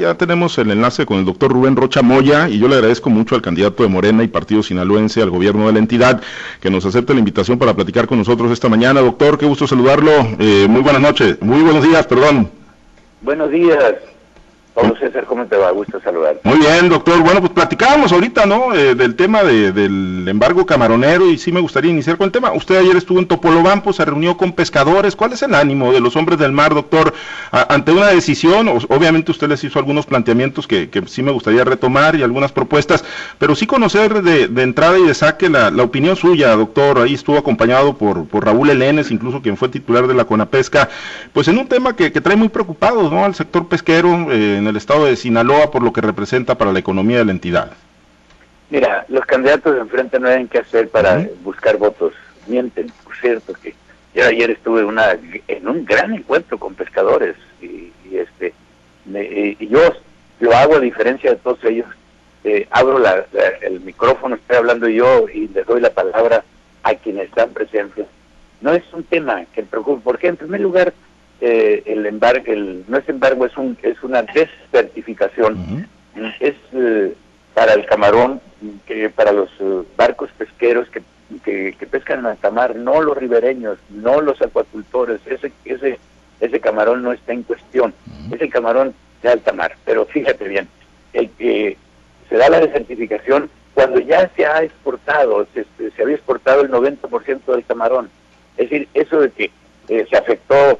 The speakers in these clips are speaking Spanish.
Ya tenemos el enlace con el doctor Rubén Rocha Moya y yo le agradezco mucho al candidato de Morena y Partido Sinaloense al gobierno de la entidad que nos acepte la invitación para platicar con nosotros esta mañana. Doctor, qué gusto saludarlo. Eh, muy buenas noches, muy buenos días, perdón. Buenos días. Pablo César, ¿cómo te va? Gusto. Muy bien, doctor. Bueno, pues platicábamos ahorita, ¿no? Eh, del tema del embargo camaronero y sí me gustaría iniciar con el tema. Usted ayer estuvo en Topolobampo, se reunió con pescadores. ¿Cuál es el ánimo de los hombres del mar, doctor? ante una decisión, obviamente usted les hizo algunos planteamientos que, sí me gustaría retomar y algunas propuestas, pero sí conocer de, entrada y de saque la, opinión suya, doctor. Ahí estuvo acompañado por, por Raúl Elenes, incluso quien fue titular de la Conapesca, pues en un tema que, trae muy preocupado, ¿no? Al sector pesquero. Eh, en el estado de Sinaloa por lo que representa para la economía de la entidad? Mira, los candidatos de enfrente no hay qué hacer para buscar votos. Mienten, por cierto, que yo ayer estuve una, en un gran encuentro con pescadores y, este y yo lo hago a diferencia de todos ellos. Eh, abro la, el micrófono, estoy hablando yo y les doy la palabra a quienes están presentes. No es un tema que me preocupe, porque en primer lugar eh, el embargo, el, no es embargo, es, un, es una descertificación. Es eh, para el camarón, que para los eh, barcos pesqueros que, que, pescan en alta mar, no los ribereños, no los acuacultores, ese, ese, ese camarón no está en cuestión, es el camarón de alta mar. Pero fíjate bien, el que se da la desertificación cuando ya se ha exportado, se, se había exportado el 90% del camarón. Es decir, eso de que se afectó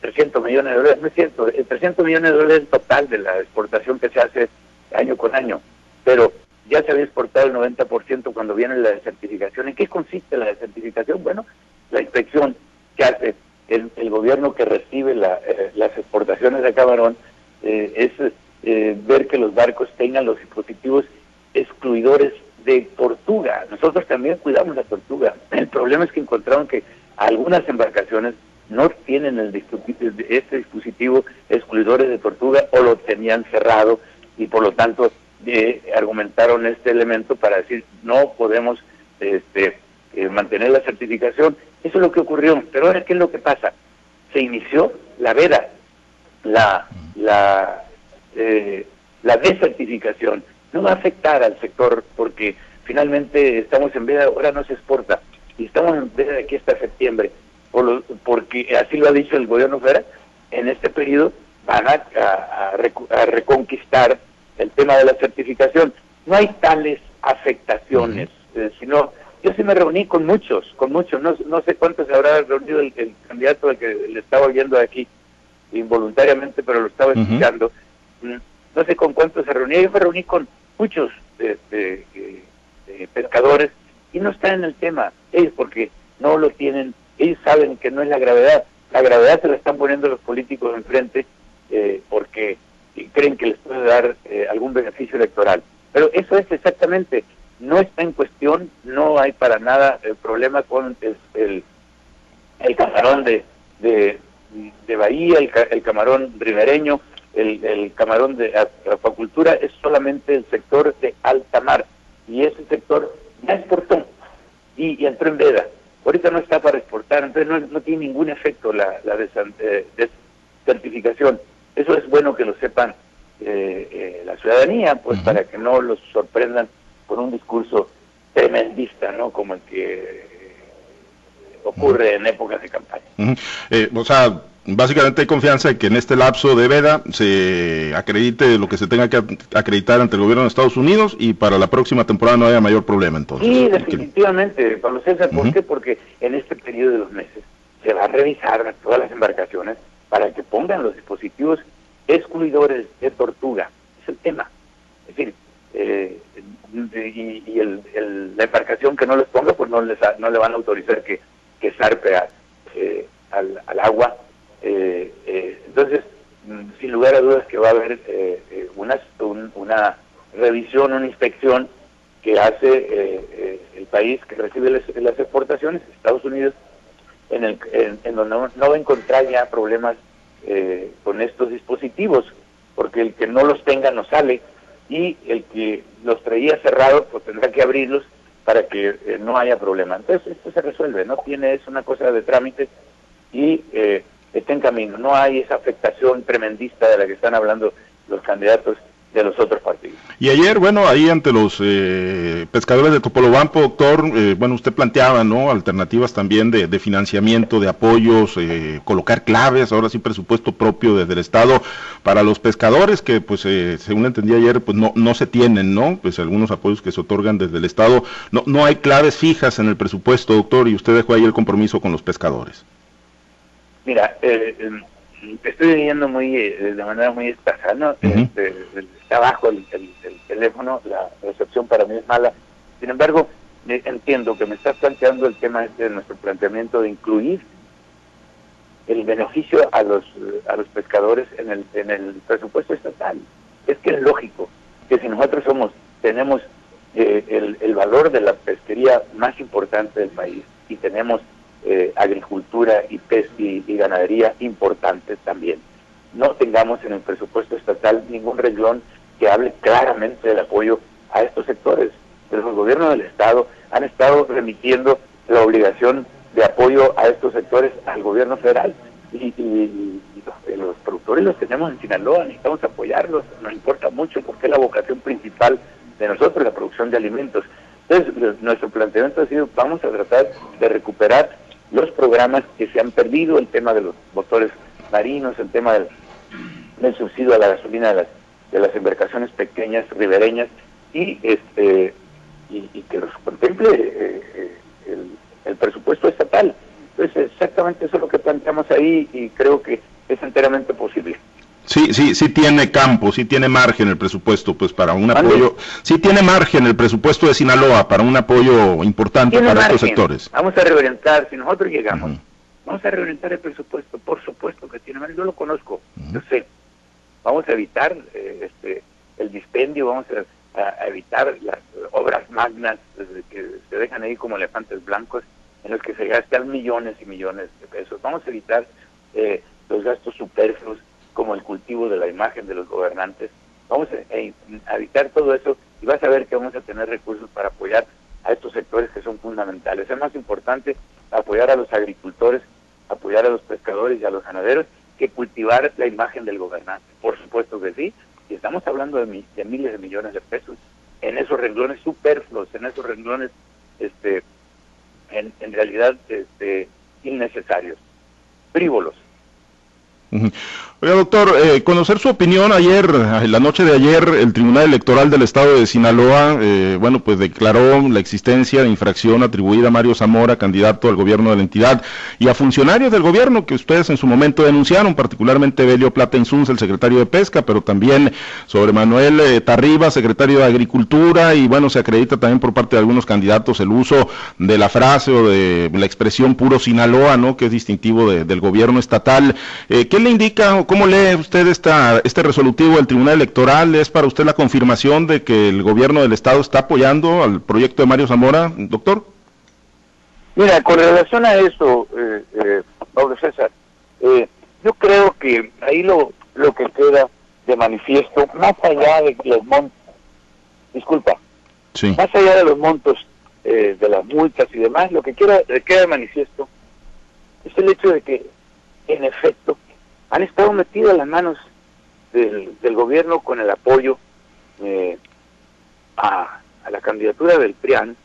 300 mm, millones de dólares, no es cierto, el 300 millones de dólares total de la exportación que se hace año con año, pero ya se había exportado el 90% cuando viene la desertificación. ¿En qué consiste la desertificación? Bueno, la inspección que hace el, gobierno que recibe eh, las exportaciones de camarón eh, es eh, ver que los barcos tengan los dispositivos excluidores de tortuga. Nosotros también cuidamos la tortuga. El problema es que encontraron que algunas embarcaciones no tienen el este dispositivo excluidores de tortuga o lo tenían cerrado y por lo tanto eh, argumentaron este elemento para decir no podemos este, eh, mantener la certificación. Eso es lo que ocurrió. Pero ahora, ¿qué es lo que pasa? Se inició la veda, la, la, eh, la desertificación. No va a afectar al sector porque finalmente estamos en veda, ahora no se exporta y estamos en veda de aquí hasta septiembre porque así lo ha dicho el gobierno federal, en este periodo van a, reconquistar el tema de la certificación. No hay tales afectaciones, eh, sino yo sí me reuní con muchos, con muchos, no, no sé cuántos se habrá reunido el, candidato al que le estaba oyendo aquí involuntariamente, pero lo estaba escuchando. Mm, no sé con cuántos se reunía, yo me reuní con muchos este, pescadores y no están en el tema, ellos porque no lo tienen ellos saben que no es la gravedad. La gravedad se la están poniendo los políticos enfrente eh, porque creen que les puede dar eh, algún beneficio electoral. Pero eso es exactamente, no está en cuestión, no hay para nada el problema con el, el, camarón de, de, Bahía, el, camarón ribereño, el, el camarón de acuacultura, es solamente el sector de alta mar. Y ese sector ya exportó y, y entró en veda ahorita no está para exportar, entonces no, tiene ningún efecto la, la eh, desertificación. Eso es bueno que lo sepan eh, eh, la ciudadanía, pues para que no los sorprendan con un discurso tremendista, ¿no? Como el que ocurre en épocas de campaña. o sea, básicamente hay confianza en que en este lapso de veda se acredite lo que se tenga que acreditar ante el gobierno de Estados Unidos y para la próxima temporada no haya mayor problema entonces. Sí, definitivamente, Pablo César, ¿por qué? Porque en este periodo de dos meses se va a revisar todas las embarcaciones para que pongan los dispositivos excluidores de tortuga. Es el tema. Es decir, eh, y, la embarcación que no les ponga, pues no, les, no le van a autorizar que, que zarpe eh, al, al agua eh, eh, entonces, mm, sin lugar a dudas que va a haber eh, una, una revisión, una inspección que hace el país que recibe las, exportaciones, Estados Unidos, en, el, en, donde no, va a encontrar ya problemas con estos dispositivos, porque el que no los tenga no sale y el que los traía cerrados pues tendrá que abrirlos para que no haya problema. Entonces esto se resuelve, no tiene es una cosa de trámite y está en camino. No hay esa afectación tremendista de la que están hablando los candidatos de los otros partidos. Y ayer, bueno, ahí ante los eh, pescadores de Topolobampo, doctor, eh, bueno, usted planteaba, ¿no? Alternativas también de, financiamiento, de apoyos, eh, colocar claves, ahora sí presupuesto propio desde el Estado para los pescadores, que pues según entendí ayer, pues no, no se tienen, ¿no? Pues algunos apoyos que se otorgan desde el Estado, no, no hay claves fijas en el presupuesto, doctor, y usted dejó ahí el compromiso con los pescadores. Mira, estoy viendo muy de manera muy escasa, ¿no? Está bajo el, teléfono, la recepción para mí es mala. Sin embargo, entiendo que me estás planteando el tema este de nuestro planteamiento de incluir el beneficio a los a los pescadores en el en el presupuesto estatal. Es que es lógico que si nosotros somos tenemos eh, el, el valor de la pesquería más importante del país y tenemos eh, agricultura y, pes y, ganadería importantes también. No tengamos en el presupuesto estatal ningún renglón que hable claramente del apoyo a estos sectores. Pero los gobiernos del Estado han estado remitiendo la obligación de apoyo a estos sectores al gobierno federal. Y, los, productores los tenemos en Sinaloa, necesitamos apoyarlos, nos importa mucho porque es la vocación principal de nosotros, la producción de alimentos. Entonces, nuestro planteamiento ha sido, vamos a tratar de recuperar los programas que se han perdido, el tema de los motores marinos, el tema del, subsidio a la gasolina de las, de las embarcaciones pequeñas, ribereñas, y este y, que los contemple eh, eh, el, presupuesto estatal. Entonces, exactamente eso es lo que planteamos ahí y creo que es enteramente posible. Sí, sí, sí tiene campo, sí tiene margen el presupuesto, pues para un apoyo, sí tiene margen el presupuesto de Sinaloa para un apoyo importante para estos sectores. Vamos a reorientar, si nosotros llegamos, vamos a reorientar el presupuesto, por supuesto que tiene margen, yo lo conozco, yo sé. Vamos a evitar eh, este, el dispendio, vamos a, evitar las obras magnas que se dejan ahí como elefantes blancos en los que se gastan millones y millones de pesos. Vamos a evitar eh, los gastos superfluos como el cultivo de la imagen de los gobernantes. Vamos a, evitar todo eso y vas a ver que vamos a tener recursos para apoyar a estos sectores que son fundamentales. Es más importante apoyar a los agricultores, apoyar a los pescadores y a los ganaderos que cultivar la imagen del gobernante. Por supuesto que sí, y estamos hablando de, miles de millones de pesos en esos renglones superfluos, en esos renglones este, en, en realidad este, innecesarios, frívolos. Oiga, doctor, eh, conocer su opinión ayer, en la noche de ayer, el Tribunal Electoral del Estado de Sinaloa, eh, bueno, pues declaró la existencia de infracción atribuida a Mario Zamora, candidato al gobierno de la entidad, y a funcionarios del gobierno que ustedes en su momento denunciaron, particularmente Belio Plata Insuns, el secretario de Pesca, pero también sobre Manuel eh, Tarriba, secretario de Agricultura, y bueno, se acredita también por parte de algunos candidatos el uso de la frase o de la expresión puro Sinaloa, ¿no? Que es distintivo del gobierno estatal. ¿Qué le indica? ¿Cómo lee usted esta, este resolutivo del Tribunal Electoral? ¿Es para usted la confirmación de que el gobierno del Estado está apoyando al proyecto de Mario Zamora, doctor? Mira, con relación a eso, eh, eh, Pablo César, eh, yo creo que ahí lo, lo que queda de manifiesto, más allá de los montos, disculpa, más allá de los montos de las multas y demás, lo que queda, queda de manifiesto es el hecho de que, en efecto, han estado metidas las manos del, gobierno con el apoyo eh, a, la candidatura del PRIAN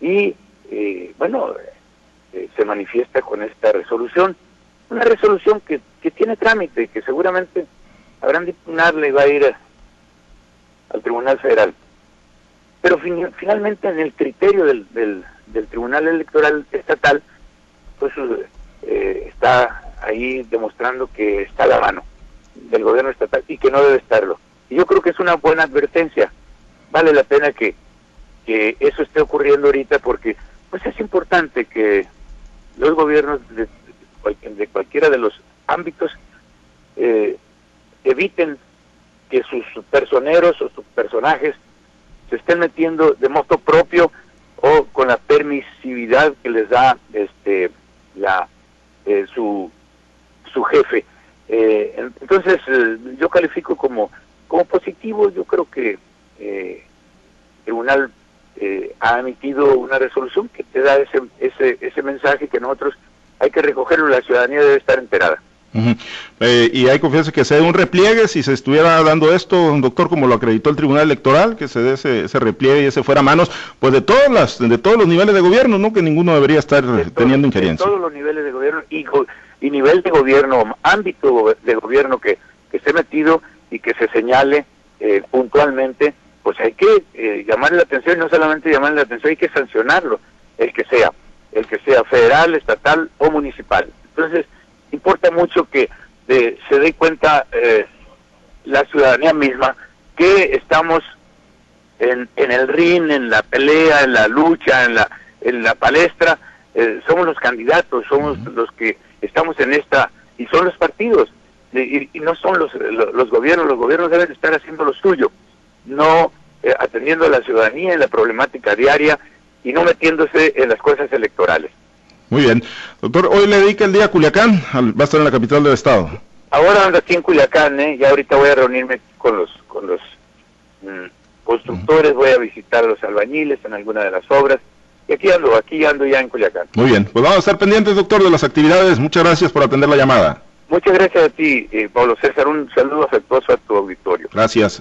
y, eh, bueno, eh, se manifiesta con esta resolución. Una resolución que, que tiene trámite, que seguramente habrán de y va a ir al Tribunal Federal. Pero finalmente en el criterio del, del, del Tribunal Electoral Estatal, pues está ahí demostrando que está a la mano del gobierno estatal y que no debe estarlo. Y yo creo que es una buena advertencia. Vale la pena que, que eso esté ocurriendo ahorita porque pues es importante que los gobiernos de, de cualquiera de los ámbitos eh, eviten que sus personeros o sus personajes se estén metiendo de modo propio o con la permisividad que les da este la eh, su su jefe. Eh, entonces, eh, yo califico como, como positivo, yo creo que eh, el tribunal ha emitido una resolución que te da ese, ese, ese mensaje que nosotros hay que recogerlo, la ciudadanía debe estar enterada. Eh, y hay confianza que se dé un repliegue si se estuviera dando esto, doctor, como lo acreditó el Tribunal Electoral, que se dé ese, repliegue y ese fuera a manos, pues de todas las, de todos los niveles de gobierno, ¿no? Que ninguno debería estar teniendo injerencia. De todos los niveles de gobierno y, y nivel de gobierno, ámbito de gobierno que, que esté metido y que se señale eh, puntualmente, pues hay que eh, llamarle la atención no solamente llamarle la atención, hay que sancionarlo, el que sea, el que sea federal, estatal o municipal. Entonces, importa mucho que se dé cuenta eh, la ciudadanía misma que estamos en, en el ring, en la pelea, en la lucha, en la, en la palestra, eh, somos los candidatos, somos los que estamos en esta, y son los partidos, y, no son los, los, gobiernos, los gobiernos deben estar haciendo lo suyo, no eh, atendiendo a la ciudadanía en la problemática diaria y no metiéndose en las cosas electorales. Muy bien. Doctor, hoy le dedica el día a Culiacán, va a estar en la capital del estado. Ahora ando aquí en Culiacán, ¿eh? y ahorita voy a reunirme con los, con los mm, constructores, voy a visitar a los albañiles en alguna de las obras, y aquí ando, aquí ando ya en Culiacán. Muy bien, pues vamos a estar pendientes, doctor, de las actividades. Muchas gracias por atender la llamada. Muchas gracias a ti, eh, Pablo César. Un saludo afectuoso a tu auditorio. Gracias.